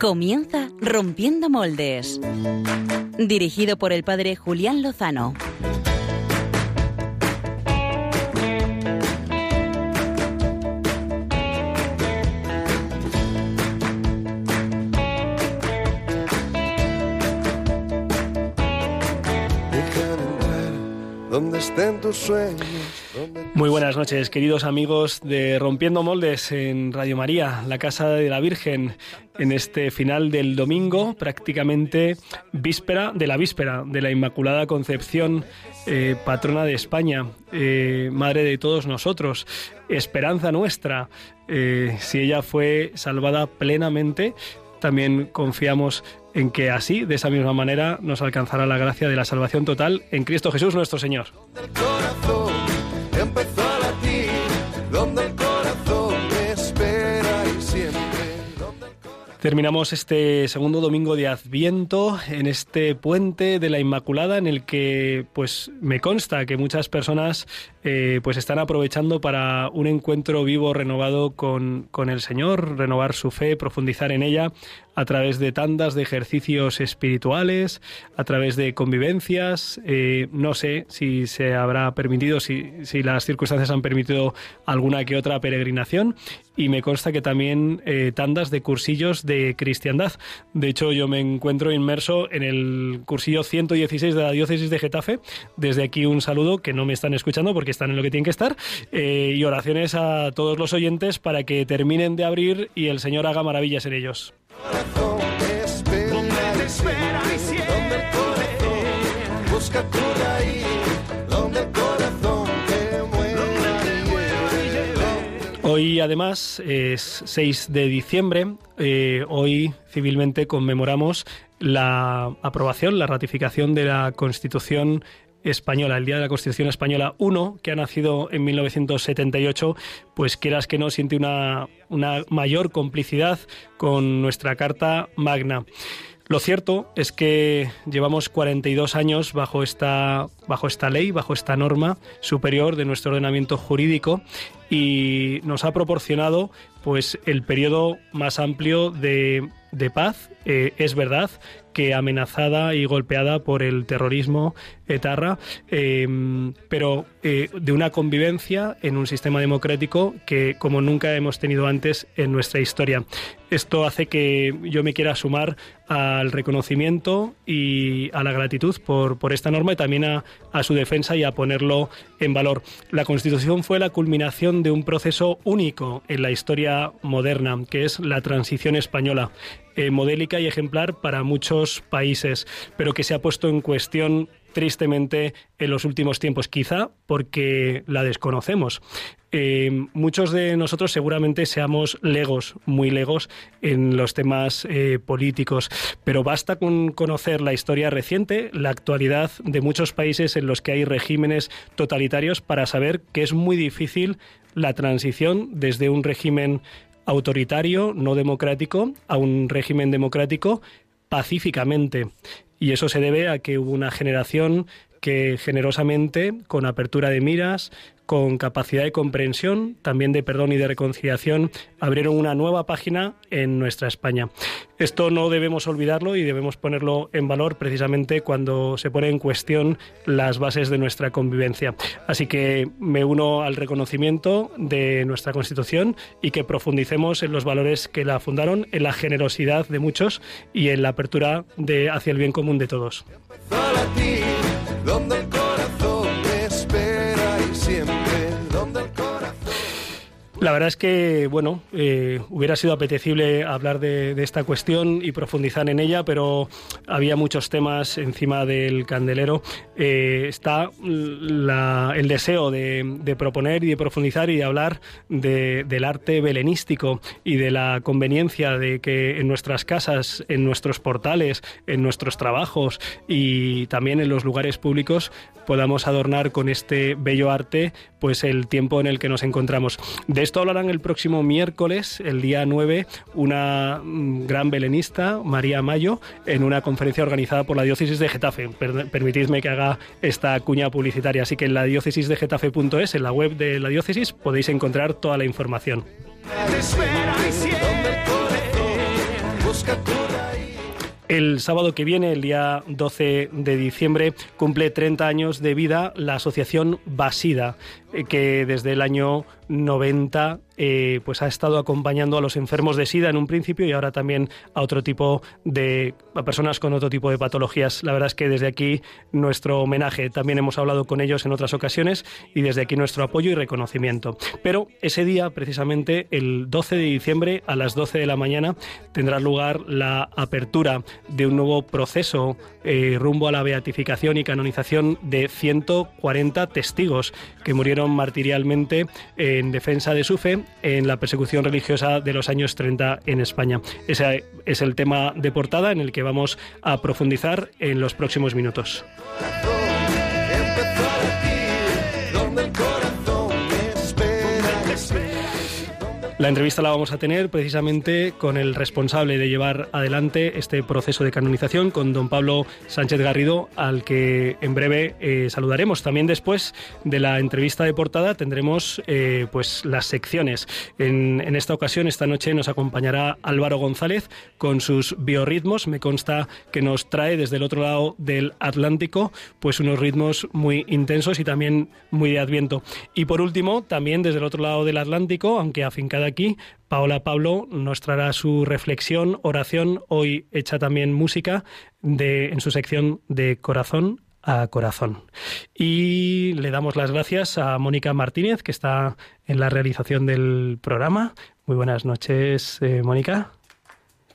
Comienza Rompiendo Moldes. Dirigido por el padre Julián Lozano. donde estén tus sueños. Muy buenas noches, queridos amigos de Rompiendo Moldes en Radio María, la Casa de la Virgen, en este final del domingo, prácticamente víspera de la víspera de la Inmaculada Concepción, eh, patrona de España, eh, madre de todos nosotros, esperanza nuestra. Eh, si ella fue salvada plenamente, también confiamos en que así, de esa misma manera, nos alcanzará la gracia de la salvación total en Cristo Jesús nuestro Señor. Terminamos este segundo domingo de Adviento en este puente de la Inmaculada en el que pues me consta que muchas personas eh, pues están aprovechando para un encuentro vivo renovado con, con el Señor, renovar su fe, profundizar en ella a través de tandas de ejercicios espirituales, a través de convivencias. Eh, no sé si se habrá permitido, si, si, las circunstancias han permitido alguna que otra peregrinación. Y me consta que también eh, tandas de cursillos de cristiandad. De hecho, yo me encuentro inmerso en el cursillo 116 de la diócesis de Getafe. Desde aquí un saludo, que no me están escuchando porque están en lo que tienen que estar. Eh, y oraciones a todos los oyentes para que terminen de abrir y el Señor haga maravillas en ellos. Hoy además es 6 de diciembre, eh, hoy civilmente conmemoramos la aprobación, la ratificación de la Constitución española, el Día de la Constitución Española 1, que ha nacido en 1978, pues quieras que no, siente una, una mayor complicidad con nuestra Carta Magna. Lo cierto es que llevamos 42 años bajo esta, bajo esta ley, bajo esta norma superior de nuestro ordenamiento jurídico y nos ha proporcionado pues el periodo más amplio de, de paz. Eh, es verdad que amenazada y golpeada por el terrorismo etarra, em, pero eh, de una convivencia en un sistema democrático que como nunca hemos tenido antes en nuestra historia. Esto hace que yo me quiera sumar al reconocimiento y a la gratitud por, por esta norma y también a, a su defensa y a ponerlo en valor. La Constitución fue la culminación de un proceso único en la historia moderna, que es la transición española. Eh, modélica y ejemplar para muchos países, pero que se ha puesto en cuestión tristemente en los últimos tiempos, quizá porque la desconocemos. Eh, muchos de nosotros seguramente seamos legos, muy legos en los temas eh, políticos, pero basta con conocer la historia reciente, la actualidad de muchos países en los que hay regímenes totalitarios para saber que es muy difícil la transición desde un régimen autoritario, no democrático, a un régimen democrático pacíficamente. Y eso se debe a que hubo una generación que generosamente, con apertura de miras, con capacidad de comprensión, también de perdón y de reconciliación, abrieron una nueva página en nuestra España. Esto no debemos olvidarlo y debemos ponerlo en valor precisamente cuando se pone en cuestión las bases de nuestra convivencia. Así que me uno al reconocimiento de nuestra Constitución y que profundicemos en los valores que la fundaron, en la generosidad de muchos y en la apertura hacia el bien común de todos. La verdad es que, bueno, eh, hubiera sido apetecible hablar de, esta cuestión y profundizar en ella, pero había muchos temas encima del candelero. Eh, está el deseo de, proponer y de profundizar y de hablar del arte belenístico y de la conveniencia de que en nuestras casas, en nuestros portales, en nuestros trabajos y también en los lugares públicos podamos adornar con este bello arte pues el tiempo en el que nos encontramos. De esto hablarán el próximo miércoles, el día 9, una mm, gran belenista, María Mayo, en una conferencia organizada por la diócesis de Getafe. permitidme que haga esta cuña publicitaria. Así que en la diócesis de Getafe.es, en la web de la diócesis, podéis encontrar toda la información. El sábado que viene, el día 12 de diciembre, cumple 30 años de vida la asociación Basida, eh, que desde el año 90 eh, pues ha estado acompañando a los enfermos de SIDA en un principio y ahora también a otro tipo de a personas con otro tipo de patologías. La verdad es que desde aquí nuestro homenaje, también hemos hablado con ellos en otras ocasiones y desde aquí nuestro apoyo y reconocimiento. Pero ese día, precisamente el 12 de diciembre a las 12 de la mañana, tendrá lugar la apertura de un nuevo proceso eh, rumbo a la beatificación y canonización de 140 testigos que murieron martirialmente en defensa de su fe en la persecución religiosa de los años 30 en España. Ese es el tema de portada en el que vamos a profundizar en los próximos minutos. La entrevista la vamos a tener precisamente con el responsable de llevar adelante este proceso de canonización, con don Pablo Sánchez Garrido, al que en breve eh, saludaremos. También después de la entrevista de portada tendremos eh, pues las secciones. En, en, esta ocasión, esta noche, nos acompañará Álvaro González con sus biorritmos. Me consta que nos trae desde el otro lado del Atlántico pues unos ritmos muy intensos y también muy de adviento. Y por último, también desde el otro lado del Atlántico, aunque afincada aquí. Paola Pablo nos traerá su reflexión, oración, hoy hecha también música, de, en su sección de corazón a corazón. Y le damos las gracias a Mónica Martínez, que está en la realización del programa. Muy buenas noches, eh, Mónica.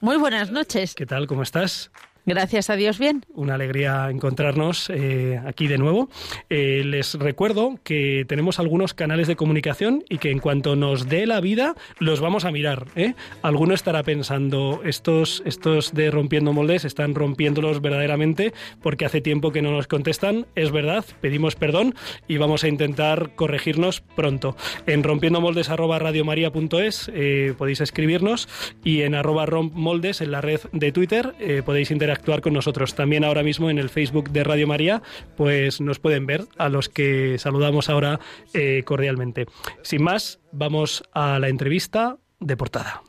Muy buenas noches. ¿Qué tal? ¿Cómo estás? Gracias a Dios, bien. Una alegría encontrarnos eh, aquí de nuevo. Eh, les recuerdo que tenemos algunos canales de comunicación y que en cuanto nos dé la vida los vamos a mirar. ¿eh? Alguno estará pensando, estos, estos de rompiendo moldes están rompiéndolos verdaderamente porque hace tiempo que no nos contestan. Es verdad, pedimos perdón y vamos a intentar corregirnos pronto. En rompiendomoldes.radiomaria.es eh, podéis escribirnos y en arroba rompmoldes en la red de Twitter podéis interactuar actuar con nosotros. También ahora mismo en el Facebook de Radio María, pues nos pueden ver a los que saludamos ahora eh, cordialmente. Sin más, vamos a la entrevista de portada.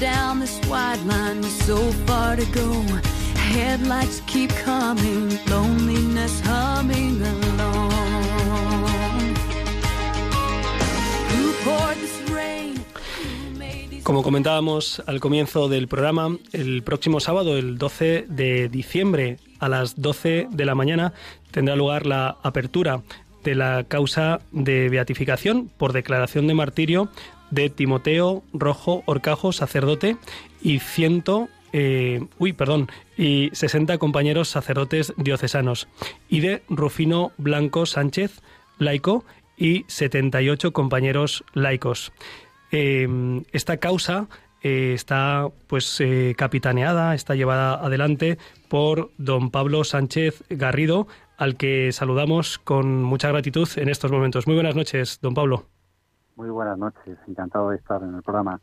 Down this wide line so far to go. Headlights keep coming, loneliness humming along. Who poured this rain? Como comentábamos al comienzo del programa, el próximo sábado, el 12 de diciembre, a las 12 de la mañana, tendrá lugar la apertura de la causa de beatificación por declaración de martirio de Timoteo Rojo Orcajo, sacerdote, y ciento eh, uy, perdón, y 60 compañeros sacerdotes diocesanos, y de Rufino Blanco Sánchez, laico, y 78 compañeros laicos. Em, esta causa eh, está pues eh, capitaneada, está llevada adelante por don Pablo Sánchez Garrido, al que saludamos con mucha gratitud en estos momentos. Muy buenas noches, don Pablo. Muy buenas noches, encantado de estar en el programa.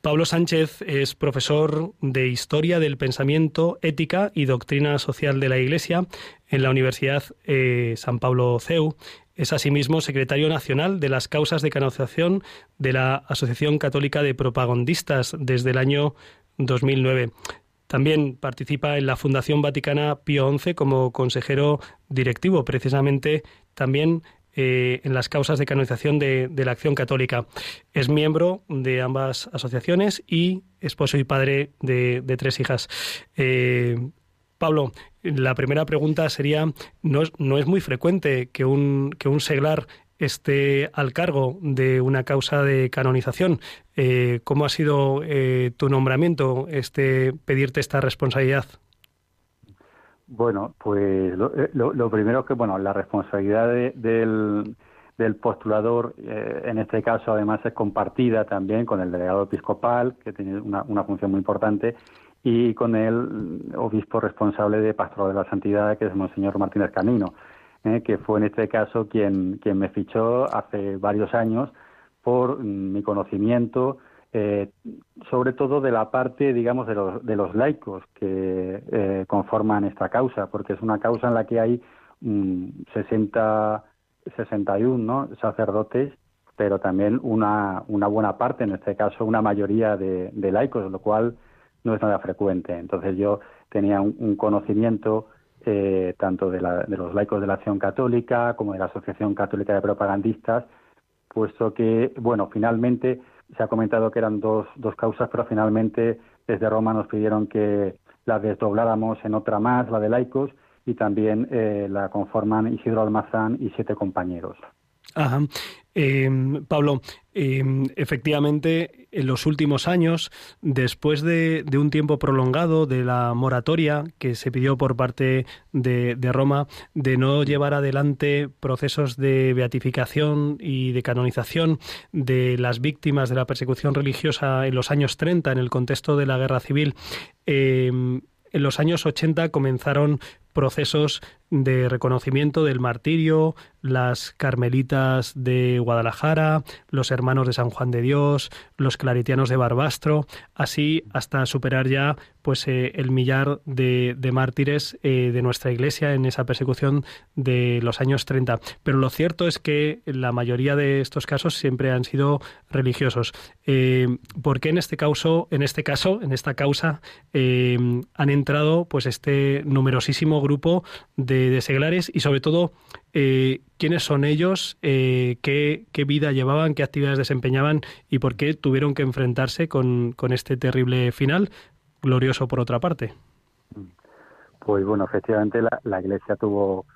Pablo Sánchez es profesor de Historia del Pensamiento, Ética y Doctrina Social de la Iglesia en la Universidad eh, San Pablo CEU. Es asimismo secretario nacional de las causas de canonización de la Asociación Católica de Propagandistas desde el año 2009. También participa en la Fundación Vaticana Pío XI como consejero directivo, precisamente también eh, en las causas de canonización de, la acción católica. Es miembro de ambas asociaciones y esposo y padre de, tres hijas. Eh, Pablo, la primera pregunta sería, no, es muy frecuente que un, que un seglar esté al cargo de una causa de canonización. Eh, ¿Cómo ha sido tu nombramiento, este, pedirte esta responsabilidad? Bueno, pues lo, eh, lo, primero que, bueno, la responsabilidad del, del postulador, eh, en este caso además es compartida también con el delegado episcopal, que tiene una, una función muy importante, y con el obispo responsable de Pastoral de la Santidad, que es Monseñor Martínez Camino, eh, que fue en este caso quien, quien me fichó hace varios años por mi conocimiento, eh, sobre todo de la parte, digamos, de los, de los laicos que eh, conforman esta causa, porque es una causa en la que hay 60, 61 ¿no? sacerdotes, pero también una, una buena parte, en este caso una mayoría de, laicos, lo cual no es nada frecuente. Entonces yo tenía un, conocimiento eh, tanto de, la, de, los laicos de la Acción Católica como de la Asociación Católica de Propagandistas, puesto que, bueno, finalmente se ha comentado que eran dos, dos causas, pero finalmente desde Roma nos pidieron que la desdobláramos en otra más, la de laicos, y también eh, la conforman Isidro Almazán y siete compañeros. Ajá. Em, Pablo, em, efectivamente, en los últimos años, después de, un tiempo prolongado de la moratoria que se pidió por parte de, Roma de no llevar adelante procesos de beatificación y de canonización de las víctimas de la persecución religiosa en los años 30 en el contexto de la guerra civil, em, en los años 80 comenzaron procesos de reconocimiento del martirio, las carmelitas de Guadalajara, los hermanos de San Juan de Dios, los claritianos de Barbastro, así hasta superar ya pues eh, el millar de, mártires eh, de nuestra iglesia en esa persecución de los años 30. Pero lo cierto es que la mayoría de estos casos siempre han sido religiosos. Eh, ¿Por qué en este caso, en este caso, en esta causa, han entrado pues este numerosísimo grupo de, seglares y sobre todo eh, quiénes son ellos, eh, qué, vida llevaban, qué actividades desempeñaban y por qué tuvieron que enfrentarse con, este terrible final, glorioso por otra parte. Pues bueno, efectivamente la, Iglesia tuvo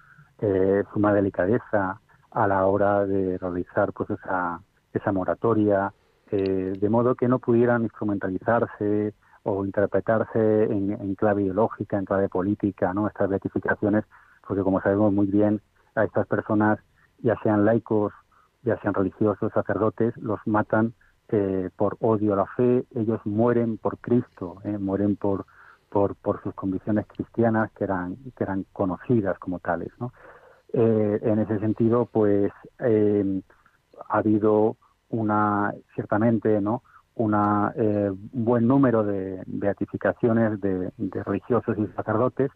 eh, suma delicadeza a la hora de realizar pues esa, esa moratoria, de modo que no pudieran instrumentalizarse o interpretarse en, clave ideológica, en clave política, ¿no? Estas beatificaciones, porque como sabemos muy bien, a estas personas, ya sean laicos, ya sean religiosos, sacerdotes, los matan eh, por odio a la fe, ellos mueren por Cristo, ¿eh? mueren por, por, sus convicciones cristianas que eran, que eran conocidas como tales. Eh, en ese sentido, pues ha habido una, ciertamente, ¿no? Una, eh, un buen número de beatificaciones de, religiosos y sacerdotes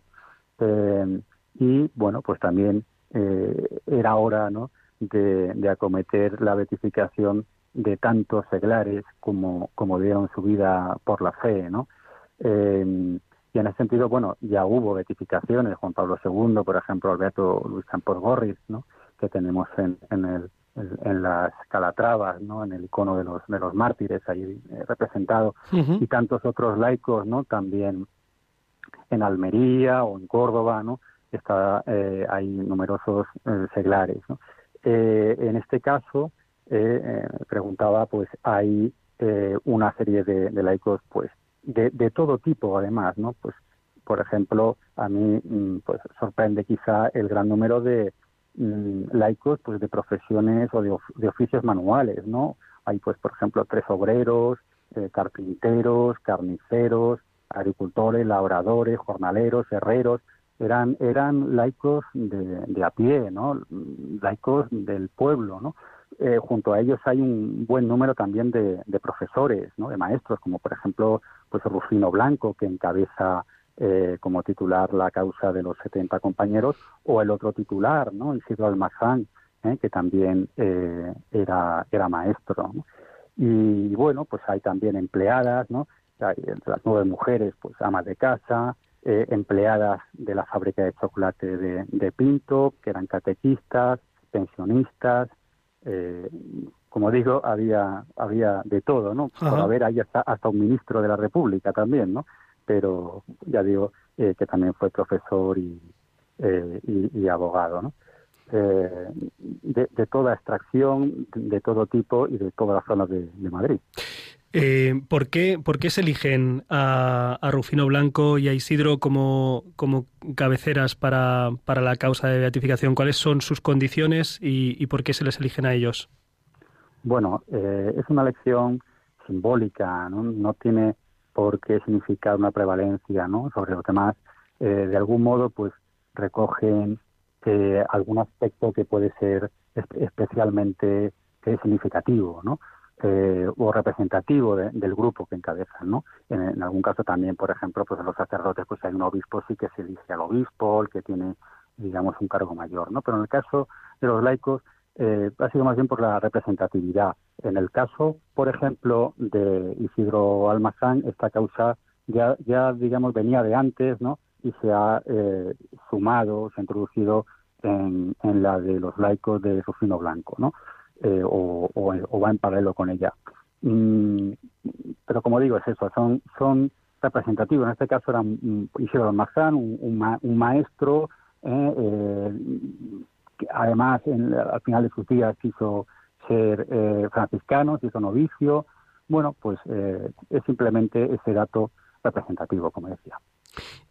eh, y bueno pues también eh, era hora ¿no? de, acometer la beatificación de tantos seglares como, como dieron su vida por la fe ¿no? y en ese sentido bueno ya hubo beatificaciones Juan Pablo II por ejemplo el beato Luis Campos Gorris ¿no? que tenemos en, en el en las calatravas, ¿no? En el icono de los de los mártires ahí eh, representado y tantos otros laicos, ¿no? También en Almería o en Córdoba, ¿no? Está eh, hay numerosos eh, seglares, ¿no? en este caso preguntaba, pues hay una serie de, de laicos, pues de, de todo tipo, además, ¿no? Pues por ejemplo, a mí mm, pues sorprende quizá el gran número de laicos pues de profesiones o de, oficios manuales, ¿no? Hay pues por ejemplo tres obreros, eh, carpinteros, carniceros, agricultores, labradores, jornaleros, herreros, eran eran laicos de, a pie, ¿no? Laicos del pueblo, ¿no? Eh, junto a ellos hay un buen número también de, de profesores, ¿no? De maestros, como por ejemplo pues Rufino Blanco que encabeza eh, como titular la causa de los 70 compañeros, o el otro titular, ¿no? Isidro Almazán, ¿eh? que también eh, era, era maestro. Y bueno, pues hay también empleadas, ¿no? entre las nueve mujeres, pues amas de casa, empleadas de la fábrica de chocolate de, Pinto, que eran catequistas, pensionistas, como digo, había había de todo, ¿no? Por haber ahí hasta, hasta un ministro de la República también, ¿no? Pero ya digo eh, que también fue profesor y, eh, y, abogado, ¿no? Eh, de, toda extracción, de todo tipo y de todas las zonas de, Madrid. ¿por, qué, ¿Por qué se eligen a, Rufino Blanco y a Isidro como, como cabeceras para, para, la causa de beatificación? ¿Cuáles son sus condiciones y, y por qué se les eligen a ellos? Bueno, es una elección simbólica, ¿no? no tiene porque significa una prevalencia ¿no? sobre los demás, eh, de algún modo pues recogen eh, algún aspecto que puede ser especialmente significativo, ¿no? Eh, o representativo del grupo que encabezan, ¿no? En, algún caso también, por ejemplo, pues en los sacerdotes pues hay un obispo sí que se elige al obispo, el que tiene, digamos, un cargo mayor, ¿no? Pero en el caso de los laicos eh, ha sido más bien por la representatividad. En el caso, por ejemplo, de Isidro Almazán, esta causa ya, ya digamos, venía de antes, ¿no? Y se ha eh, sumado, se ha introducido en, la de los laicos de Rufino Blanco, ¿no? Eh, o, o, va en paralelo con ella. Mm, pero como digo, es eso, son, son representativos. En este caso era Isidro Almazán, un, un, maestro, eh, eh, además en, al final de sus días quiso ser eh, franciscano, se hizo novicio. Bueno, pues es simplemente ese dato representativo, como decía.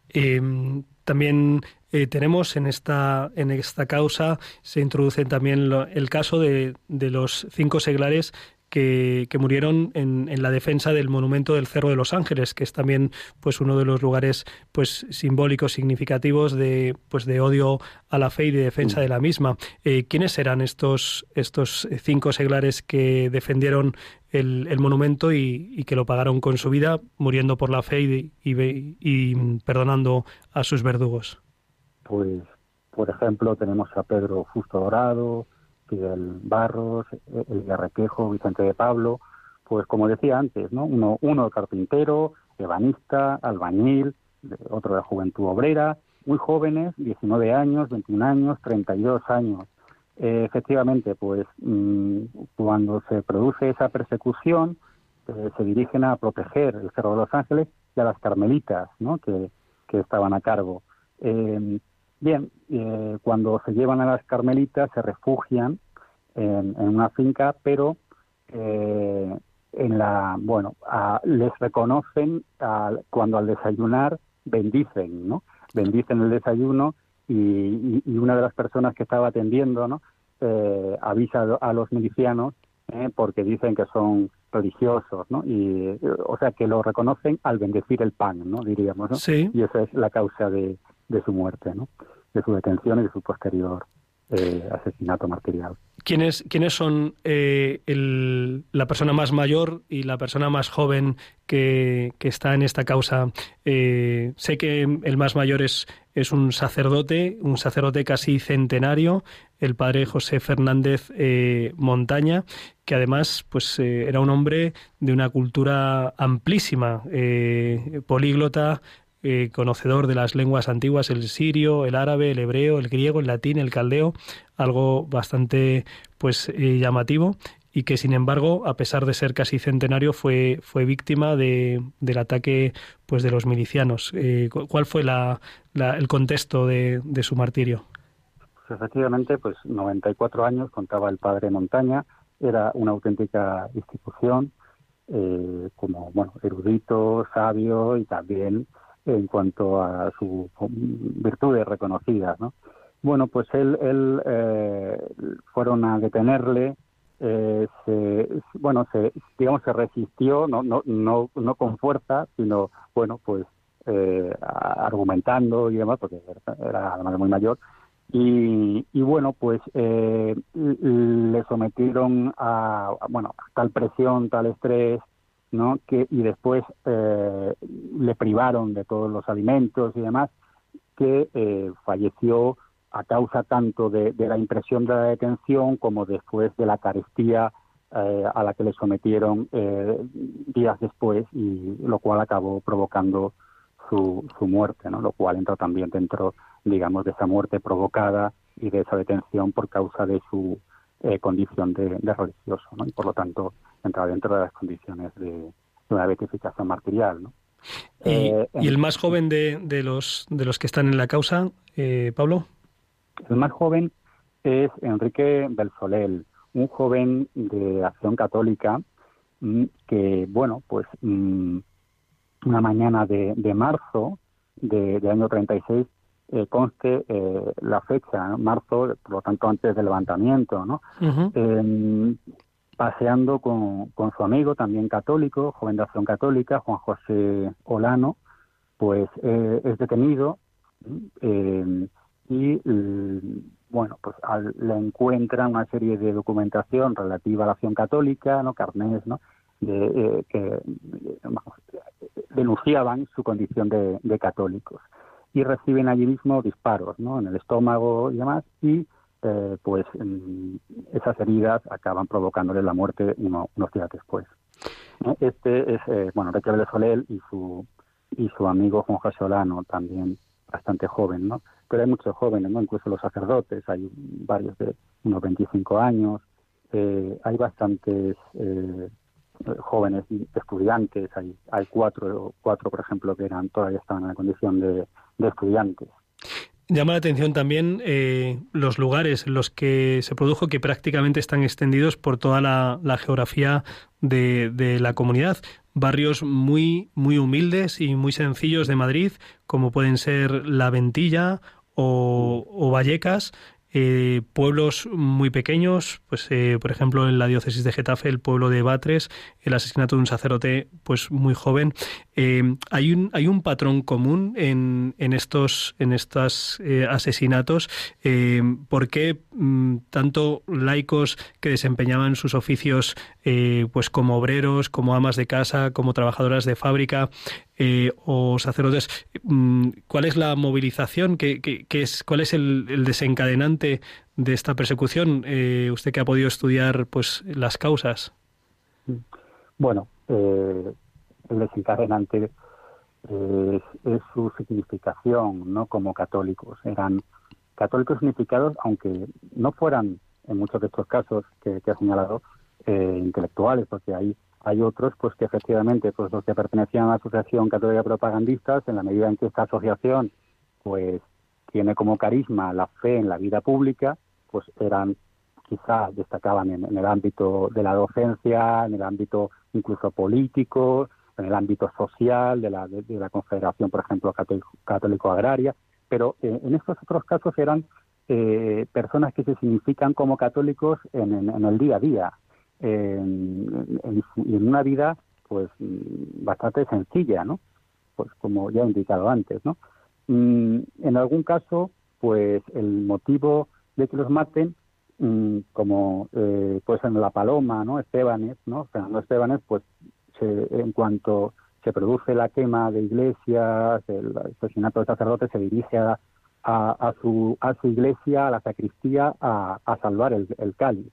Em, también eh, tenemos en esta, en esta causa, se introduce también el caso de, de los cinco seglares que, murieron en, en, la defensa del monumento del Cerro de los Ángeles, que es también pues uno de los lugares pues simbólicos significativos de pues de odio a la fe y de defensa de la misma. Eh, ¿Quiénes eran estos estos cinco seglares que defendieron el, el monumento y, que lo pagaron con su vida, muriendo por la fe y, y perdonando a sus verdugos? Pues, por ejemplo, tenemos a Pedro Justo Dorado, Fidel Barros, el Garrequejo, Vicente de Pablo, pues como decía antes, ¿no? Uno, uno carpintero, ebanista, albañil, otro de juventud obrera, muy jóvenes, 19 años, 21 años, 32 años. Eh, efectivamente, pues mm, cuando se produce esa persecución, eh, se dirigen a proteger el Cerro de los Ángeles y a las carmelitas, ¿no? Que, estaban a cargo. Eh, Bien, eh, cuando se llevan a las carmelitas se refugian en, una finca, pero eh, en la, bueno, les reconocen cuando al desayunar bendicen, ¿no? Bendicen el desayuno y, una de las personas que estaba atendiendo, ¿no? Eh, avisa a los milicianos porque dicen que son religiosos, ¿no? Y, o sea, que lo reconocen al bendecir el pan, ¿no? Diríamos, ¿no? Sí. Y esa es la causa de, de su muerte, ¿no? de su detención y de su posterior eh, asesinato martirial. ¿Quiénes, quiénes son eh, el, la persona más mayor y la persona más joven que, que está en esta causa? Eh, sé que el más mayor es, es un sacerdote, un sacerdote casi centenario, el padre José Fernández Montaña, que además pues, era un hombre de una cultura amplísima, políglota, eh, conocedor de las lenguas antiguas, el sirio, el árabe, el hebreo, el griego, el latín, el caldeo, algo bastante pues eh, llamativo y que sin embargo, a pesar de ser casi centenario, fue, fue víctima de, del ataque pues de los milicianos. Eh, ¿Cuál fue la, el contexto de, de su martirio? Pues efectivamente, pues 94 años, contaba el padre Montaña, era una auténtica institución, como bueno, erudito, sabio y también en cuanto a sus virtudes reconocidas, ¿no? Bueno, pues él, él eh, fueron a detenerle, eh, se, bueno, se, digamos, se resistió, no, no, no, no con fuerza, sino, bueno, pues eh, argumentando y demás, porque era además muy mayor, y, y bueno, pues eh, le sometieron a, bueno, tal presión, tal estrés, ¿no? Que, y después eh, le privaron de todos los alimentos y demás, que eh, falleció a causa tanto de, la impresión de la detención como después de la carestía eh, a la que le sometieron días después y lo cual acabó provocando su, su muerte, ¿no? Lo cual entra también dentro, digamos, de esa muerte provocada y de esa detención por causa de su condición de, de religioso, ¿no? Y por lo tanto entra dentro de las condiciones de, una beatificación martirial. ¿no? ¿Y, eh, el más joven de, de, los, de los que están en la causa, eh, Pablo? El más joven es Enrique Belsolel, un joven de acción católica mm, que, bueno, pues mm, una mañana de, de marzo de, año 36 eh, conste eh, la fecha, marzo, por lo tanto antes del levantamiento, ¿no? paseando con, con, su amigo, también católico, joven de acción católica, Juan José Olano, pues eh, es detenido eh, y bueno, pues le encuentran una serie de documentación relativa a la acción católica, ¿no? Carnés, ¿no? De, eh, que denunciaban su condición de, católicos y reciben allí mismo disparos, ¿no? En el estómago y demás y eh, pues esas heridas acaban provocándole la muerte unos días después. Este es, eh, bueno, de Soler y su y su amigo Juan José Olano, también bastante joven, ¿no? Pero hay muchos jóvenes. Incluso los sacerdotes, hay varios de unos 25 años, eh, hay bastantes eh, jóvenes estudiantes, hay, hay cuatro, cuatro, por ejemplo, que eran todavía estaban en la condición de, estudiantes. Llama la atención también eh, los lugares en los que se produjo, que prácticamente están extendidos por toda la, geografía de, de, la comunidad barrios muy, muy humildes y muy sencillos de Madrid, como pueden ser La Ventilla o, o Vallecas, eh, pueblos muy pequeños, pues eh, por ejemplo en la diócesis de Getafe, el pueblo de Batres, el asesinato de un sacerdote pues muy joven. Eh, hay un hay un patrón común en, en estos en estos asesinatos. ¿Por qué mm, tanto laicos que desempeñaban sus oficios pues como obreros, como amas de casa, como trabajadoras de fábrica, eh, o sacerdotes, mm, ¿cuál es la movilización? ¿Qué, es, ¿Cuál es el, desencadenante de esta persecución? Eh, usted que ha podido estudiar pues las causas. Bueno, eh, el desencadenante es, su significación, ¿no? Como católicos eran católicos significados, aunque no fueran en muchos de estos casos que, que ha señalado intelectuales, porque hay hay otros pues que efectivamente pues los que pertenecían a la Asociación Católica Propagandistas en la medida en que esta asociación pues tiene como carisma la fe en la vida pública pues eran quizá destacaban en, el ámbito de la docencia en el ámbito incluso político en el ámbito social de la, de, la Confederación por ejemplo católico, agraria pero eh, en estos otros casos eran eh, personas que se significan como católicos en, en el día a día en, en, una vida pues bastante sencilla, ¿no? Pues como ya he indicado antes, ¿no? Mm, en algún caso, pues el motivo de que los maten, mm, como eh, pues en La Paloma, ¿no? Estebanes, ¿no? Fernando Estebanes, pues en cuanto se produce la quema de iglesias, el asesinato de sacerdotes, se dirige a, a, su, a su iglesia, a la sacristía, a, a salvar el cáliz.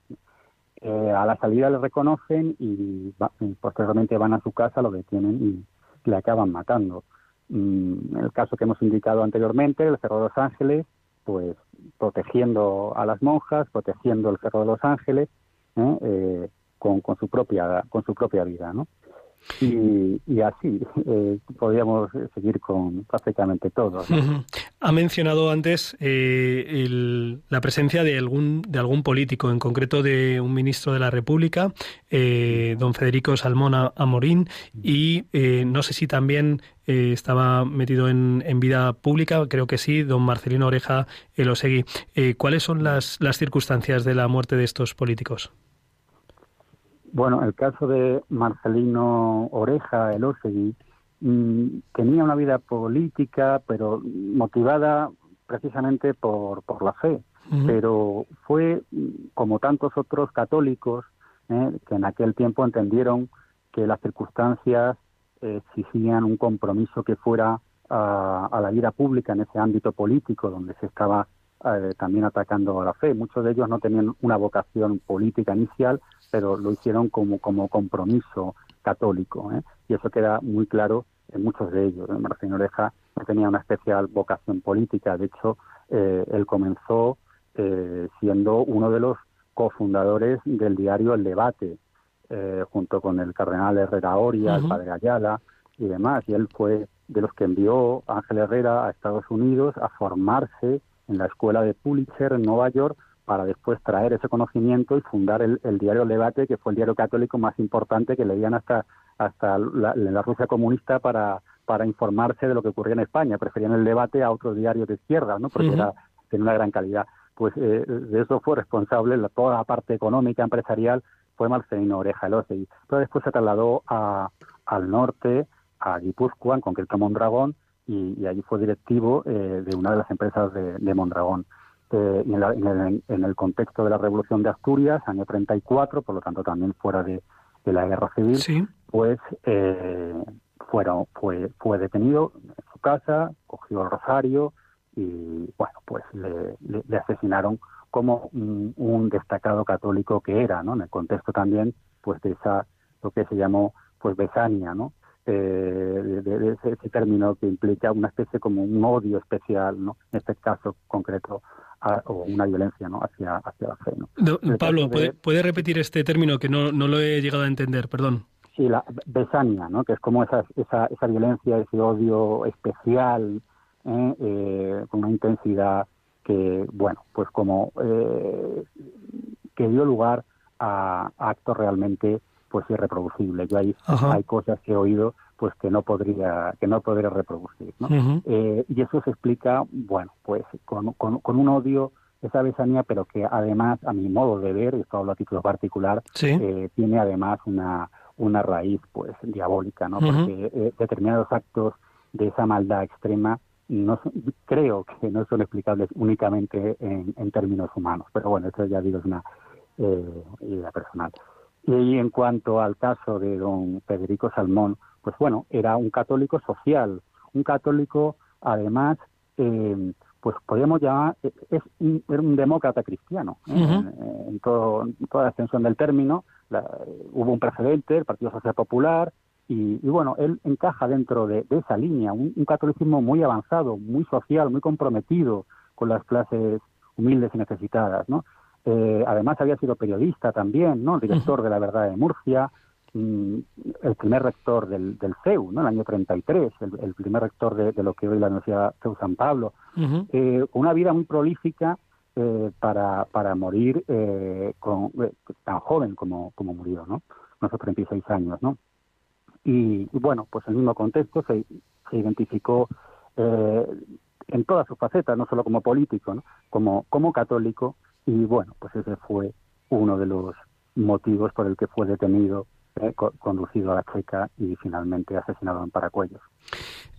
Eh, a la salida le reconocen y, posteriormente van a su casa, lo detienen y le acaban matando. Mm, el caso que hemos indicado anteriormente, el Cerro de los Ángeles, pues protegiendo a las monjas, protegiendo el Cerro de los Ángeles, ¿eh? Eh, con, con, su propia con su propia vida, ¿no? Y, así eh, podríamos seguir con prácticamente todo. Ha mencionado antes eh, la presencia de algún, de algún político, en concreto de un ministro de la República, eh, don Federico Salmón Amorín, y no sé si también estaba metido en, vida pública, creo que sí, don Marcelino Oreja Elosegui. ¿Cuáles son las, las circunstancias de la muerte de estos políticos? Bueno, el caso de Marcelino Oreja, el Osegui, mm, tenía una vida política, pero motivada precisamente por, por la fe. Pero fue, mm, como tantos otros católicos, eh, que en aquel tiempo entendieron que las circunstancias exigían un compromiso que fuera a, la vida pública en ese ámbito político donde se estaba eh, también atacando a la fe. Muchos de ellos no tenían una vocación política inicial, pero lo hicieron como, como compromiso católico. ¿eh? Y eso queda muy claro en muchos de ellos. Marcelino Oreja no tenía una especial vocación política. De hecho, eh, él comenzó eh, siendo uno de los cofundadores del diario El Debate, junto con el cardenal Herrera Oria, el padre Ayala y demás. Y él fue de los que envió a Ángel Herrera a Estados Unidos a formarse en la escuela de Pulitzer en Nueva York para después traer ese conocimiento y fundar el, diario Debate, que fue el diario católico más importante que leían hasta, hasta la, la Rusia comunista para, para informarse de lo que ocurría en España. Preferían el debate a otros diarios de izquierda, ¿no? porque era, tenía una gran calidad. Pues eh, de eso fue responsable la, toda la parte económica, empresarial, fue Marcelino Oreja Elosegui. Pero después se trasladó a, al norte, a Guipúzcoa, en concreto a Mondragón, y, allí fue directivo eh, de una de las empresas de, de Mondragón eh, y en, el, contexto de la Revolución de Asturias, año 34, por lo tanto también fuera de, la Guerra Civil, pues eh, fueron, fue, fue detenido en su casa, cogió el rosario y, bueno, pues le, asesinaron como un, destacado católico que era, ¿no? En el contexto también, pues de esa, lo que se llamó, pues Besania, ¿no? Eh, de, ese, término que implica una especie como un odio especial, ¿no? En este caso concreto, o una violencia, ¿no? Hacia, hacia la fe, ¿no? Pablo, ¿puede, repetir este término que no, no lo he llegado a entender? Perdón. Sí, la besania, ¿no? Que es como esa, esa, esa violencia, ese odio especial, ¿eh? Eh, con una intensidad que, bueno, pues como eh, que dio lugar a, actos realmente pues irreproducibles. Yo hay, hay cosas que he oído pues que no podría que no podría reproducir ¿no? eh, y eso se explica bueno pues con, con, con, un odio esa besanía pero que además a mi modo de ver esto hablo a título particular eh, tiene además una una raíz pues diabólica no porque eh, determinados actos de esa maldad extrema no creo que no son explicables únicamente en, términos humanos, pero bueno, eso ya digo es una eh, idea personal. Y en cuanto al caso de don Federico Salmón, pues bueno, era un católico social, un católico además, eh, pues podríamos llamar, es un, era un demócrata cristiano, ¿eh? en, toda la extensión del término, hubo un precedente, el Partido Social Popular, y, bueno, él encaja dentro de, esa línea, un, catolicismo muy avanzado, muy social, muy comprometido con las clases humildes y necesitadas, ¿no? Eh, además había sido periodista también, ¿no? Director de La Verdad de Murcia, el primer rector del, del CEU, ¿no? El año 33, el, el primer rector de, lo que hoy la Universidad CEU San Pablo. Eh, una vida muy prolífica eh, para, para morir con, tan joven como, como murió, ¿no? Unos 36 años, ¿no? Y, bueno, pues en el mismo contexto se, se identificó eh, en todas sus facetas, no solo como político, ¿no? como, como católico, y bueno, pues ese fue uno de los motivos por el que fue detenido, eh, conducido a la Checa y finalmente asesinado en Paracuellos.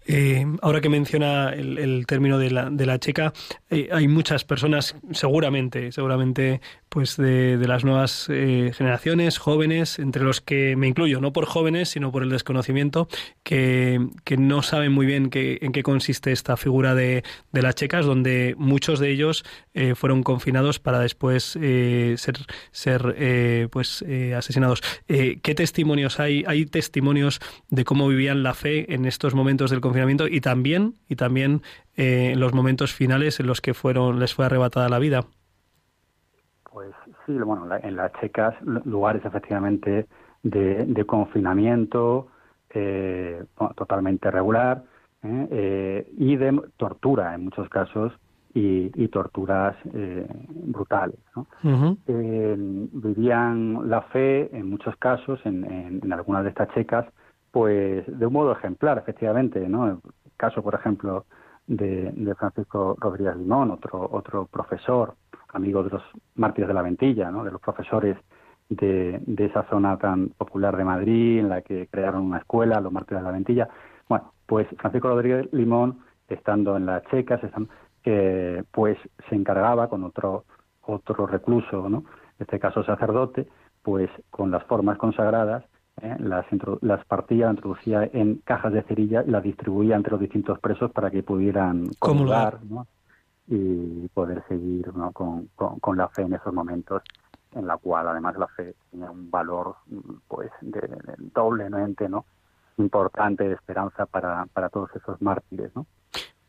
Eh, ahora que menciona el, término de la, de la checa, eh, hay muchas personas, seguramente, seguramente, pues de, las nuevas eh, generaciones, jóvenes, entre los que me incluyo, no por jóvenes, sino por el desconocimiento, que, no saben muy bien en qué consiste esta figura de, las checas, donde muchos de ellos fueron confinados para después ser, ser pues asesinados. ¿Qué testimonios hay? ¿Hay testimonios de cómo vivían la fe en estos momentos del confinamiento y también, y también eh, los momentos finales en los que fueron, les fue arrebatada la vida. Pues sí, bueno, en las checas, lugares efectivamente de, confinamiento eh, totalmente regular ¿eh? y de tortura en muchos casos y, torturas brutales. vivían la fe en muchos casos, en, en algunas de estas checas, pues de un modo ejemplar, efectivamente, ¿no? El caso, por ejemplo, de, Francisco Rodríguez Limón, otro, otro profesor, amigo de los mártires de la Ventilla, ¿no? De los profesores de, de esa zona tan popular de Madrid, en la que crearon una escuela, los mártires de la Ventilla. Bueno, pues Francisco Rodríguez Limón, estando en las checas, están, pues se encargaba con otro, otro recluso, ¿no? En este caso sacerdote, pues con las formas consagradas ¿eh? las, las partía, las introducía en cajas de cerilla y las distribuía entre los distintos presos para que pudieran comulgar y poder seguir con, con, la fe en esos momentos en la cual además la fe tenía un valor pues de, doblemente no importante de esperanza para, para todos esos mártires no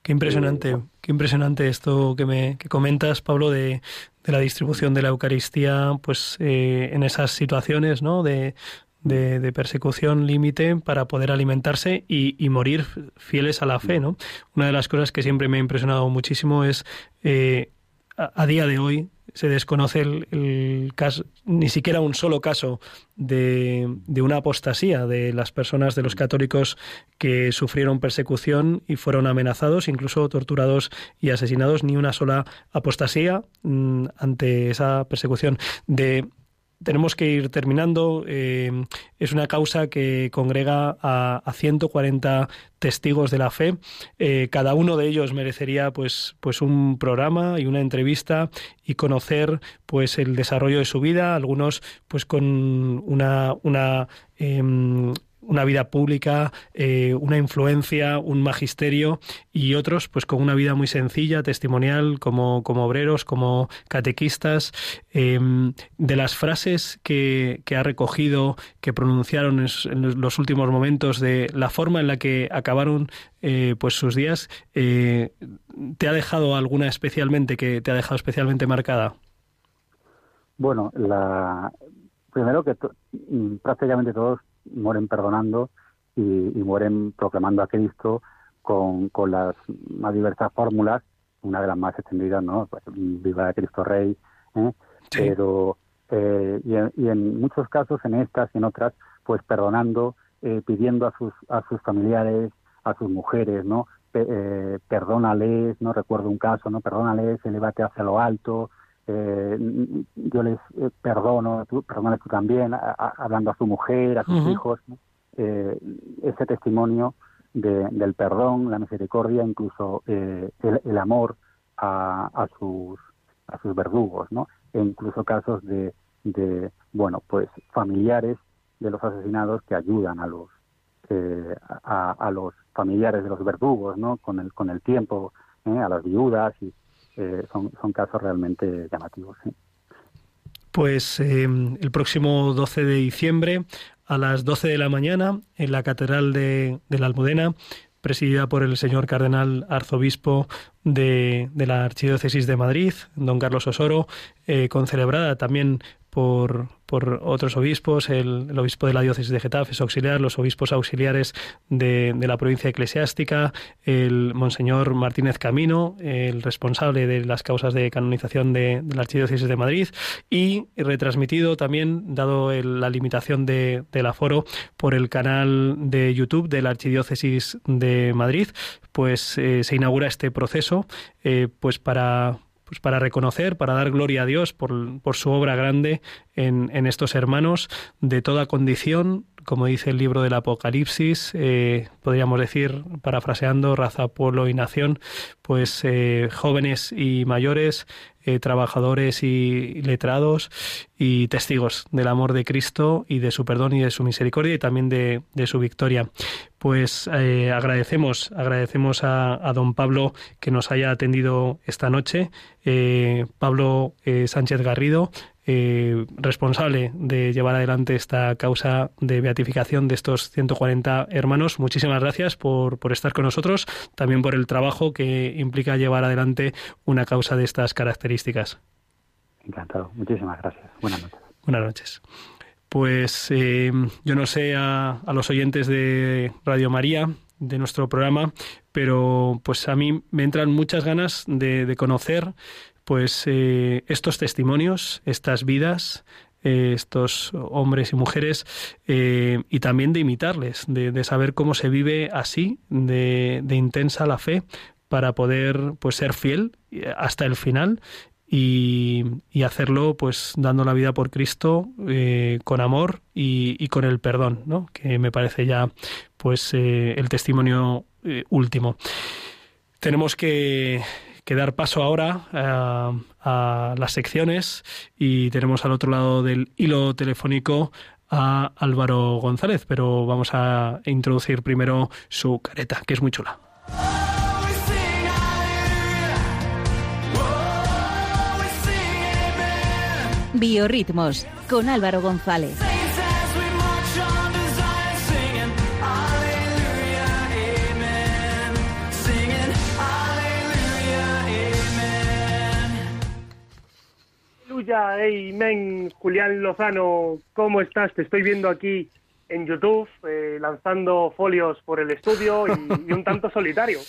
Qué impresionante, qué impresionante esto que me que comentas, Pablo, de, de la distribución de la Eucaristía, pues eh, en esas situaciones, ¿no? De, de, persecución límite para poder alimentarse y, morir fieles a la fe, ¿no? Una de las cosas que siempre me ha impresionado muchísimo es eh, a, día de hoy se desconoce el, caso, ni siquiera un solo caso de, de, una apostasía de las personas, de los católicos que sufrieron persecución y fueron amenazados, incluso torturados y asesinados, ni una sola apostasía mm, ante esa persecución. De, tenemos que ir terminando. Eh, es una causa que congrega a, a 140 testigos de la fe. Eh, cada uno de ellos merecería pues, pues un programa y una entrevista y conocer pues el desarrollo de su vida, algunos pues con una, una em, una vida pública, eh, una influencia, un magisterio y otros pues con una vida muy sencilla, testimonial, como, como obreros, como catequistas. Em, de las frases que, que, ha recogido, que pronunciaron en los últimos momentos, de la forma en la que acabaron eh, pues sus días, eh, ¿te ha dejado alguna especialmente que te ha dejado especialmente marcada? Bueno, la primero que prácticamente todos mueren perdonando y, mueren proclamando a Cristo con, con, las más diversas fórmulas, una de las más extendidas, ¿no? Pues, viva Cristo Rey, ¿eh? pero eh, y, en, muchos casos, en estas y en otras, pues perdonando, eh, pidiendo a sus, a sus familiares, a sus mujeres, ¿no? Eh, perdónales, no recuerdo un caso, ¿no? Perdónales, elevate hacia lo alto, eh, yo les eh, perdono, tú, tú también, hablando a su mujer, a sus hijos, eh, ese testimonio de, del perdón, la misericordia, incluso eh, el, el, amor a, a, sus a sus verdugos, ¿no? E incluso casos de, de bueno, pues familiares de los asesinados que ayudan a los eh, a, a, los familiares de los verdugos, ¿no? Con el con el tiempo, ¿eh? a las viudas y eh, son, casos realmente llamativos. Pues eh, el próximo 12 de diciembre a las 12 de la mañana en la Catedral de, de la Almudena, presidida por el señor cardenal arzobispo de, de, la Archidiócesis de Madrid, don Carlos Osoro, eh, concelebrada también por, por otros obispos, el, obispo de la diócesis de Getafe es auxiliar, los obispos auxiliares de, la provincia eclesiástica, el monseñor Martínez Camino, el responsable de las causas de canonización de, la archidiócesis de Madrid, y retransmitido también, dado la limitación de, del aforo, por el canal de YouTube de la archidiócesis de Madrid, pues eh, se inaugura este proceso, eh, pues para pues para reconocer, para dar gloria a Dios por, por su obra grande en, en, estos hermanos de toda condición, como dice el libro del Apocalipsis, eh, podríamos decir, parafraseando, raza, pueblo y nación, pues eh, jóvenes y mayores, eh, trabajadores y letrados y testigos del amor de Cristo y de su perdón y de su misericordia y también de, de su victoria. Pues agradecemos, agradecemos a, a, don Pablo que nos haya atendido esta noche. Pablo Sánchez Garrido, eh, responsable de llevar adelante esta causa de beatificación de estos 140 hermanos. Muchísimas gracias por, por estar con nosotros, también por el trabajo que implica llevar adelante una causa de estas características. Encantado, muchísimas gracias. Buenas noches. Buenas noches. Pues eh, yo no sé a, a los oyentes de Radio María de nuestro programa, pero pues a mí me entran muchas ganas de, de conocer pues eh, estos testimonios, estas vidas, eh, estos hombres y mujeres, eh, y también de imitarles, de, de, saber cómo se vive así, de, de, intensa la fe, para poder pues ser fiel hasta el final y, y hacerlo pues dando la vida por Cristo con amor y, y, con el perdón, ¿no? que me parece ya pues el testimonio último. Tenemos que que dar paso ahora a, a las secciones y tenemos al otro lado del hilo telefónico a Álvaro González, pero vamos a introducir primero su careta, que es muy chula. Biorritmos con Álvaro González. Aleluya, hey, men, Julián Lozano, ¿cómo estás? Te estoy viendo aquí en YouTube, eh, lanzando folios por el estudio y, un tanto solitario.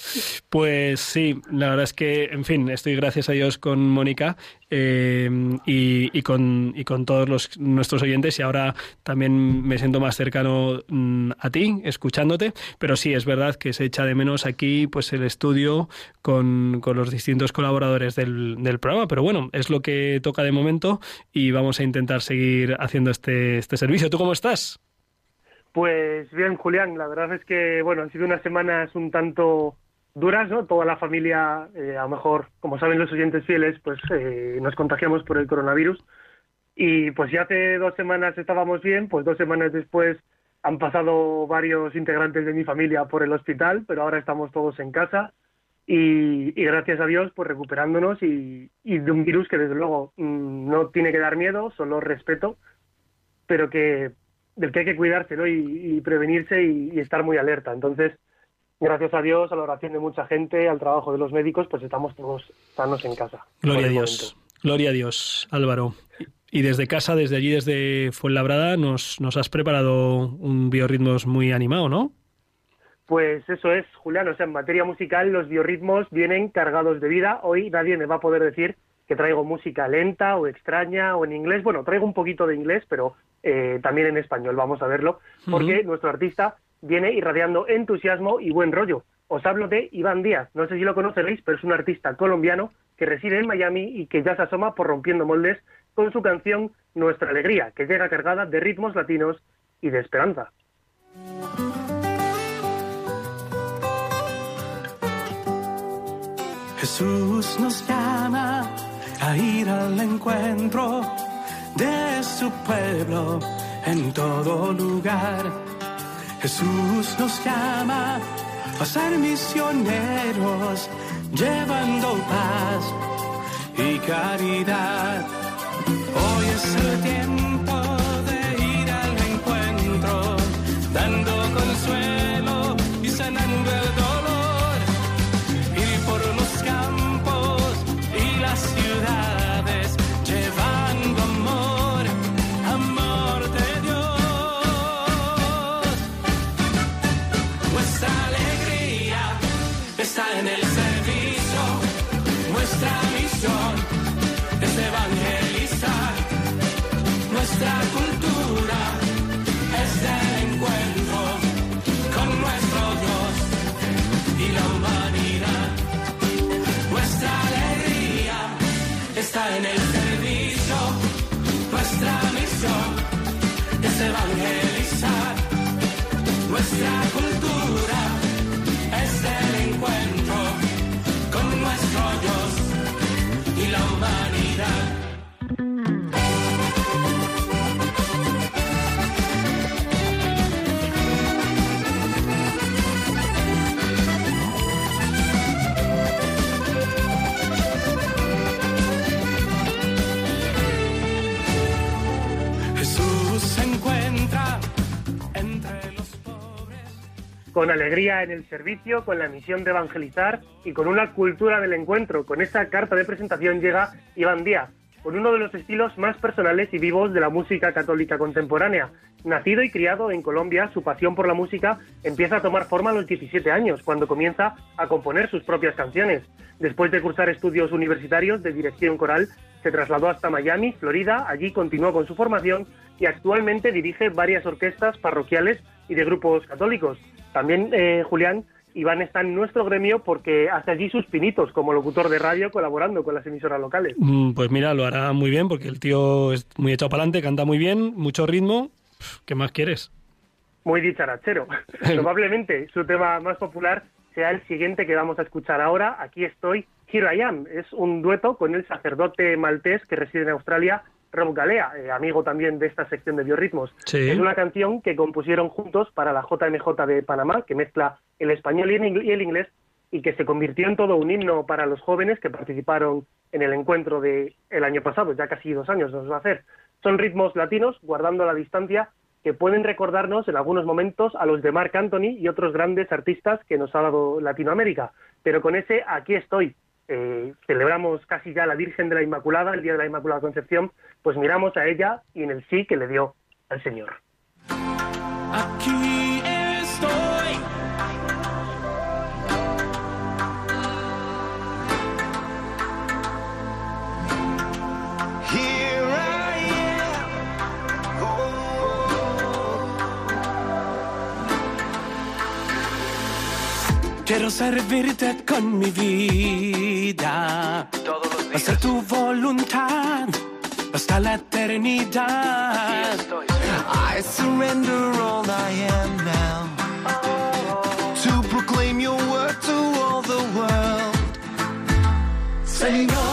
Pues sí, la verdad es que, en fin, estoy gracias a Dios con Mónica eh, y, con, y con todos los, nuestros oyentes y ahora también me siento más cercano mm, a ti, escuchándote, pero sí, es verdad que se echa de menos aquí pues el estudio con, con los distintos colaboradores del, del programa, pero bueno, es lo que toca de momento y vamos a intentar seguir haciendo este, este servicio. ¿Tú cómo estás? Pues bien, Julián, la verdad es que, bueno, han sido unas semanas un tanto duras, ¿no? Toda la familia, eh, a lo mejor, como saben los oyentes fieles, pues eh, nos contagiamos por el coronavirus. Y pues ya hace dos semanas estábamos bien, pues dos semanas después han pasado varios integrantes de mi familia por el hospital, pero ahora estamos todos en casa y, gracias a Dios, pues recuperándonos y, de un virus que desde luego mm, no tiene que dar miedo, solo respeto, pero que del que hay que cuidarse ¿no? y, prevenirse y, estar muy alerta. Entonces, gracias a Dios, a la oración de mucha gente, al trabajo de los médicos, pues estamos todos sanos en casa. Gloria a Dios. Gloria a Dios, Álvaro. Y desde casa, desde allí, desde Fuenlabrada, nos, nos has preparado un biorritmos muy animado, ¿no? Pues eso es, Julián. O sea, en materia musical los biorritmos vienen cargados de vida. Hoy nadie me va a poder decir que traigo música lenta o extraña o en inglés. Bueno, traigo un poquito de inglés, pero eh, también en español, vamos a verlo, porque nuestro artista viene irradiando entusiasmo y buen rollo. Os hablo de Iván Díaz, no sé si lo conoceréis, pero es un artista colombiano que reside en Miami y que ya se asoma por rompiendo moldes con su canción Nuestra Alegría, que llega cargada de ritmos latinos y de esperanza. Jesús nos llama a ir al encuentro de su pueblo en todo lugar. Jesús nos llama a ser misioneros, llevando paz y caridad. Hoy es el tiempo de ir al encuentro, dando está en el servicio. Nuestra misión es evangelizar. Nuestra cultura con alegría en el servicio, con la misión de evangelizar y con una cultura del encuentro. Con esta carta de presentación llega Iván Díaz, con uno de los estilos más personales y vivos de la música católica contemporánea. Nacido y criado en Colombia, su pasión por la música empieza a tomar forma a los 17 años, cuando comienza a componer sus propias canciones. Después de cursar estudios universitarios de dirección coral, se trasladó hasta Miami, Florida, allí continuó con su formación y actualmente dirige varias orquestas parroquiales y de grupos católicos. También, eh, Julián, Iván está en nuestro gremio porque hace allí sus pinitos como locutor de radio colaborando con las emisoras locales. Mm, pues mira, lo hará muy bien porque el tío es muy echado para adelante, canta muy bien, mucho ritmo. ¿Qué más quieres? Muy dicharachero. Probablemente su tema más popular sea el siguiente que vamos a escuchar ahora. Aquí estoy, Here I Am. Es un dueto con el sacerdote maltés que reside en Australia, Rob Galea, eh, amigo también de esta sección de biorritmos. Es una canción que compusieron juntos para la JMJ de Panamá, que mezcla el español y el inglés y que se convirtió en todo un himno para los jóvenes que participaron en el encuentro del el año pasado, ya casi dos años nos va a hacer. Son ritmos latinos, guardando la distancia, que pueden recordarnos en algunos momentos a los de Marc Anthony y otros grandes artistas que nos ha dado Latinoamérica. Pero con ese Aquí estoy, eh, celebramos casi ya la Virgen de la Inmaculada, el Día de la Inmaculada Concepción, pues miramos a ella y en el sí que le dio al Señor. Quiero servirte con mi vida. Hacer tu voluntad hasta la eternidad. I surrender all I am now to proclaim your word to all the world. Señor,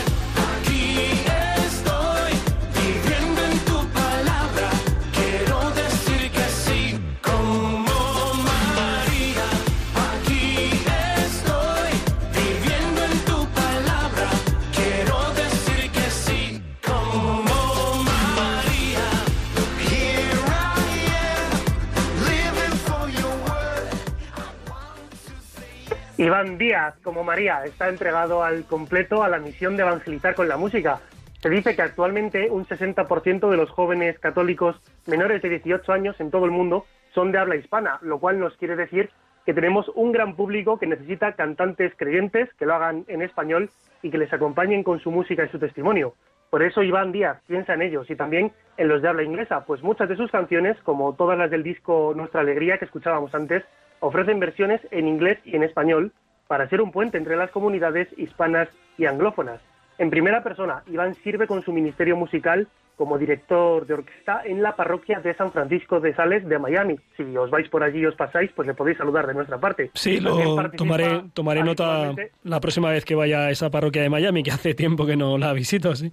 Iván Díaz, como María, está entregado al completo a la misión de evangelizar con la música. Se dice que actualmente un 60% de los jóvenes católicos menores de 18 años en todo el mundo son de habla hispana, lo cual nos quiere decir que tenemos un gran público que necesita cantantes creyentes que lo hagan en español y que les acompañen con su música y su testimonio. Por eso Iván Díaz piensa en ellos y también en los de habla inglesa, pues muchas de sus canciones, como todas las del disco Nuestra Alegría que escuchábamos antes, ofrecen versiones en inglés y en español para ser un puente entre las comunidades hispanas y anglófonas. En primera persona, Iván sirve con su ministerio musical como director de orquesta en la parroquia de San Francisco de Sales de Miami. Si os vais por allí y os pasáis, pues le podéis saludar de nuestra parte. Sí, lo tomaré, tomaré nota la próxima vez que vaya a esa parroquia de Miami, que hace tiempo que no la visito, sí.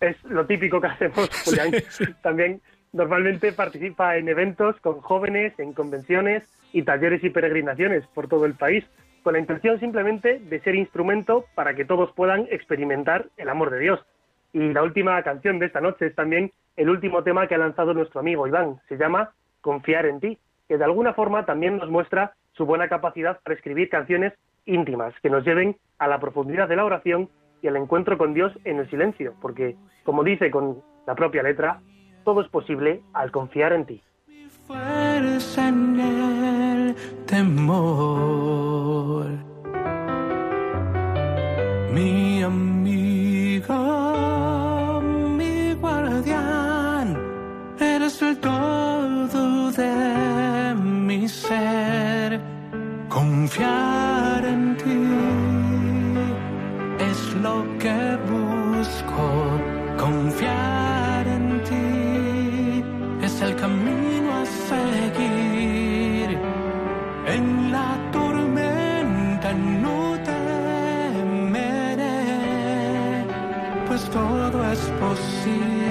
es lo típico que hacemos, Julián. También normalmente participa en eventos con jóvenes, en convenciones y talleres y peregrinaciones por todo el país, con la intención simplemente de ser instrumento para que todos puedan experimentar el amor de Dios. Y la última canción de esta noche es también el último tema que ha lanzado nuestro amigo Iván. Se llama Confiar en ti, que de alguna forma también nos muestra su buena capacidad para escribir canciones íntimas que nos lleven a la profundidad de la oración y al encuentro con Dios en el silencio, porque, como dice con la propia letra, todo es posible al confiar en ti. fuerza en el temor. Mi mi guardián, eres el todo de mi ser. Confiar es posible.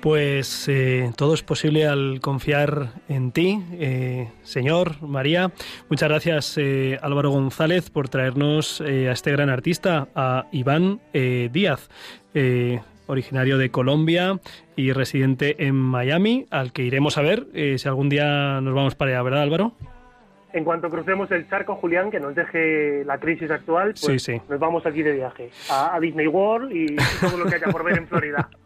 Pues eh, todo es posible al confiar en ti, eh, Señor, María. Muchas gracias, eh, Álvaro González, por traernos eh, a este gran artista, a Iván Díaz, originario de Colombia y residente en Miami, al que iremos a ver si algún día nos vamos para allá, ¿verdad, Álvaro? En cuanto crucemos el charco, Julián, que nos deje la crisis actual, pues Sí, sí. nos vamos aquí de viaje a, a Disney World y todo lo que haya por ver en Florida.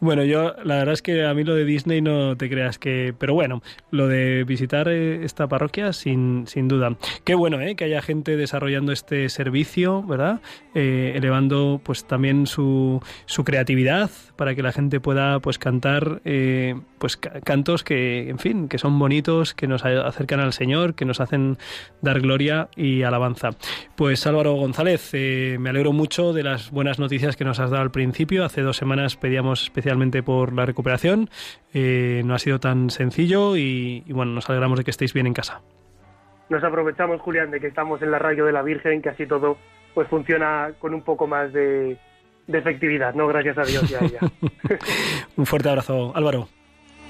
Bueno, yo la verdad es que a mí lo de Disney no te creas que... Pero bueno, lo de visitar eh, esta parroquia sin, sin duda. Qué bueno, ¿eh? Que haya gente desarrollando este servicio, ¿verdad? Eh, elevando pues también su, su creatividad para que la gente pueda pues cantar eh, pues ca- cantos que, en fin, que son bonitos, que nos acercan al Señor, que nos hacen dar gloria y alabanza. Pues Álvaro González, me alegro mucho de las buenas noticias que nos has dado al principio. Hace dos semanas pedíamos especialmente por la recuperación. Eh, no ha sido tan sencillo y, y, bueno, nos alegramos de que estéis bien en casa. Nos aprovechamos, Julián, de que estamos en la radio de la Virgen, que así todo pues funciona con un poco más de, de efectividad, ¿no? Gracias a Dios y a ella. Un fuerte abrazo, Álvaro.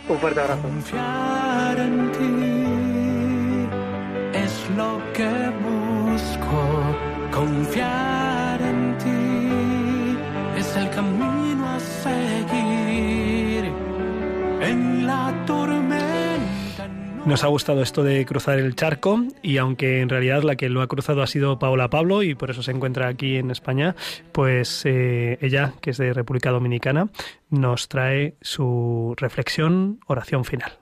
un fuerte abrazo. Confiar en ti es lo que busco. Confiar seguir. En la tormenta Nos ha gustado esto de cruzar el charco y aunque en realidad la que lo ha cruzado ha sido Paola Pablo y por eso se encuentra aquí en España, pues eh, ella, que es de República Dominicana, nos trae su reflexión, oración final.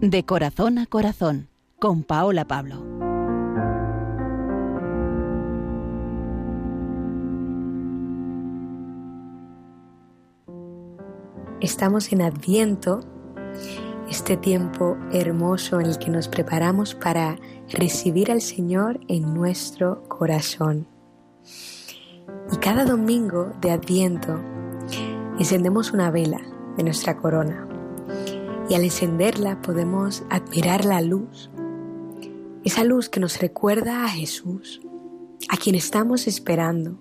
De corazón a corazón, con Paola Pablo. Estamos en Adviento, este tiempo hermoso en el que nos preparamos para recibir al Señor en nuestro corazón. Y cada domingo de Adviento encendemos una vela de nuestra corona y al encenderla podemos admirar la luz, esa luz que nos recuerda a Jesús, a quien estamos esperando,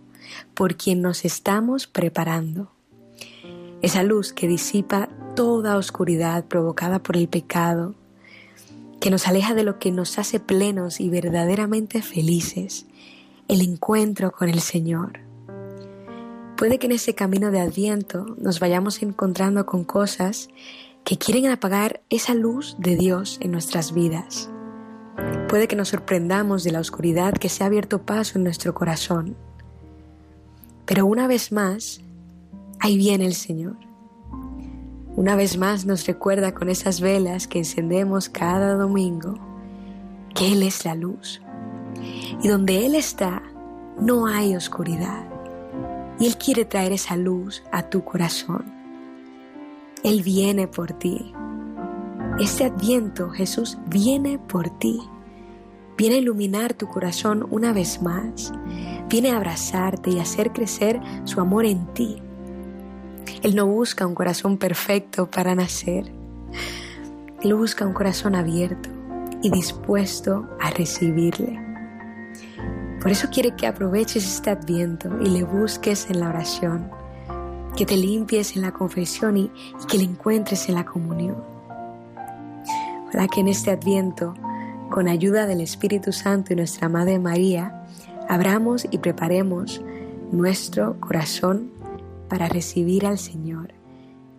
por quien nos estamos preparando esa luz que disipa toda oscuridad provocada por el pecado, que nos aleja de lo que nos hace plenos y verdaderamente felices, el encuentro con el Señor. Puede que en ese camino de adviento nos vayamos encontrando con cosas que quieren apagar esa luz de Dios en nuestras vidas. Puede que nos sorprendamos de la oscuridad que se ha abierto paso en nuestro corazón. Pero una vez más, ahí viene el Señor. Una vez más nos recuerda con esas velas que encendemos cada domingo que Él es la luz. Y donde Él está, no hay oscuridad. Y Él quiere traer esa luz a tu corazón. Él viene por ti. Este adviento Jesús viene por ti. Viene a iluminar tu corazón una vez más. Viene a abrazarte y hacer crecer su amor en ti. Él no busca un corazón perfecto para nacer. Él busca un corazón abierto y dispuesto a recibirle. Por eso quiere que aproveches este adviento y le busques en la oración, que te limpies en la confesión y, que le encuentres en la comunión. Ojalá que en este adviento, con ayuda del Espíritu Santo y nuestra Madre María, abramos y preparemos nuestro corazón para recibir al Señor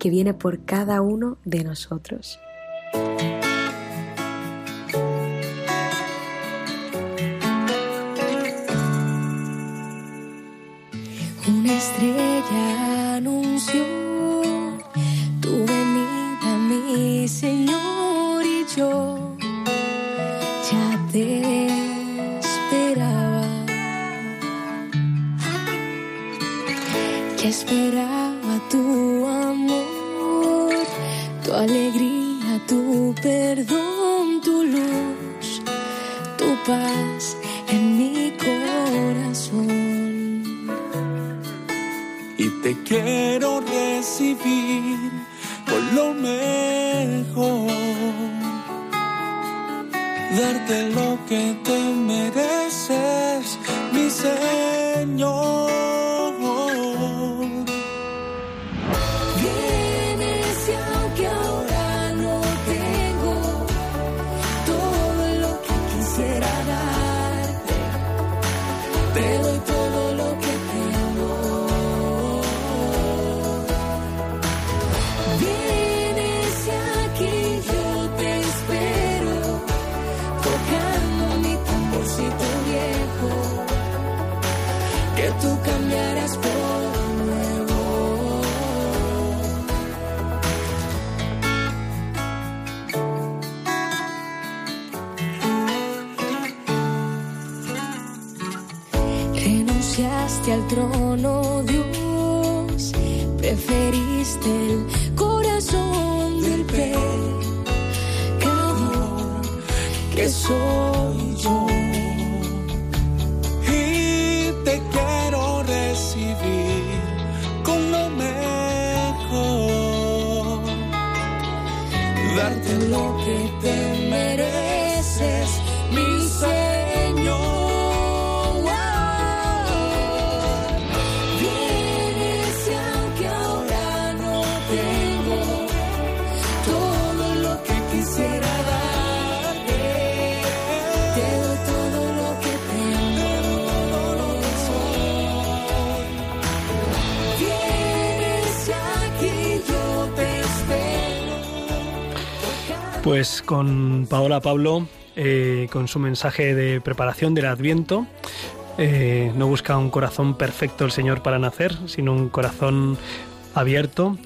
que viene por cada uno de nosotros. Una estrella anunció tu venida, mi Señor, esperaba tu amor, tu alegría, tu perdón, tu luz, tu paz en mi corazón. y te quiero recibir con lo mejor. Darte lo que te mereces, mi Señor. papel. Con Paola Pablo, eh, con su mensaje de preparación del Adviento, eh, no busca un corazón perfecto el Señor para nacer, sino un corazón abierto,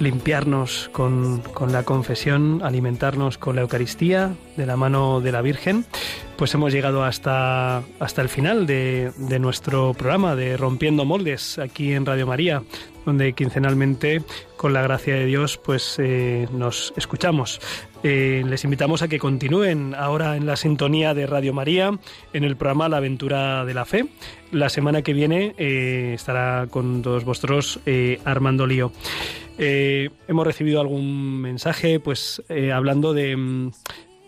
limpiarnos con, con la confesión, alimentarnos con la Eucaristía de la mano de la Virgen. Pues hemos llegado hasta, hasta el final de, de nuestro programa de Rompiendo Moldes aquí en Radio María, donde quincenalmente, con la gracia de Dios, pues eh, nos escuchamos. Eh, les invitamos a que continúen ahora en la sintonía de Radio María en el programa La aventura de la fe. La semana que viene eh, estará con todos vosotros eh, Armando Lío. Hemos recibido algún mensaje, pues hablando de, mm,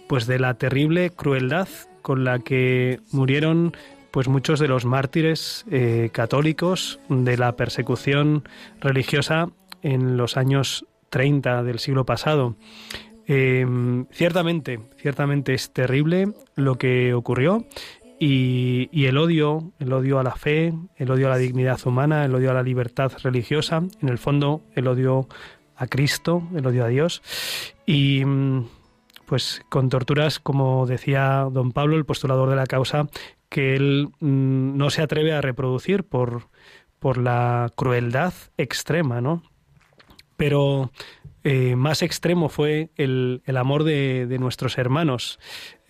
pues de la terrible crueldad con la que murieron pues muchos de los mártires católicos de la persecución religiosa en los años 30 del siglo pasado. Eh, ciertamente, ciertamente es terrible lo que ocurrió y, y el odio, el odio a la fe, el odio a la dignidad humana, el odio a la libertad religiosa, en el fondo el odio a Cristo, el odio a Dios y mm, pues con torturas, como decía don Pablo, el postulador de la causa, que él mm, no se atreve a reproducir por, por la crueldad extrema, ¿no? Pero eh, más extremo fue el, el amor de, de nuestros hermanos.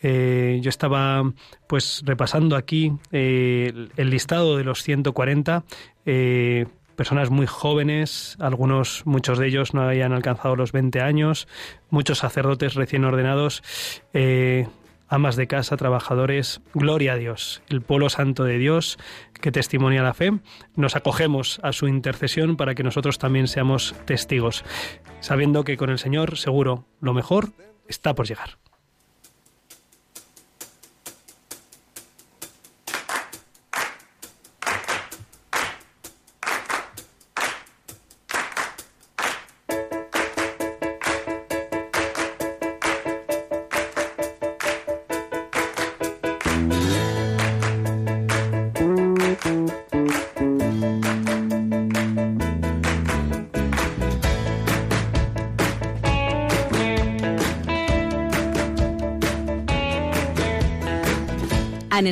Eh, yo estaba pues repasando aquí eh, el, listado de los 140 eh, personas muy jóvenes, algunos, muchos de ellos no habían alcanzado los 20 años, muchos sacerdotes recién ordenados, amas de casa, trabajadores, gloria a Dios, el pueblo santo de Dios que testimonia la fe. Nos acogemos a su intercesión para que nosotros también seamos testigos, sabiendo que con el Señor seguro lo mejor está por llegar.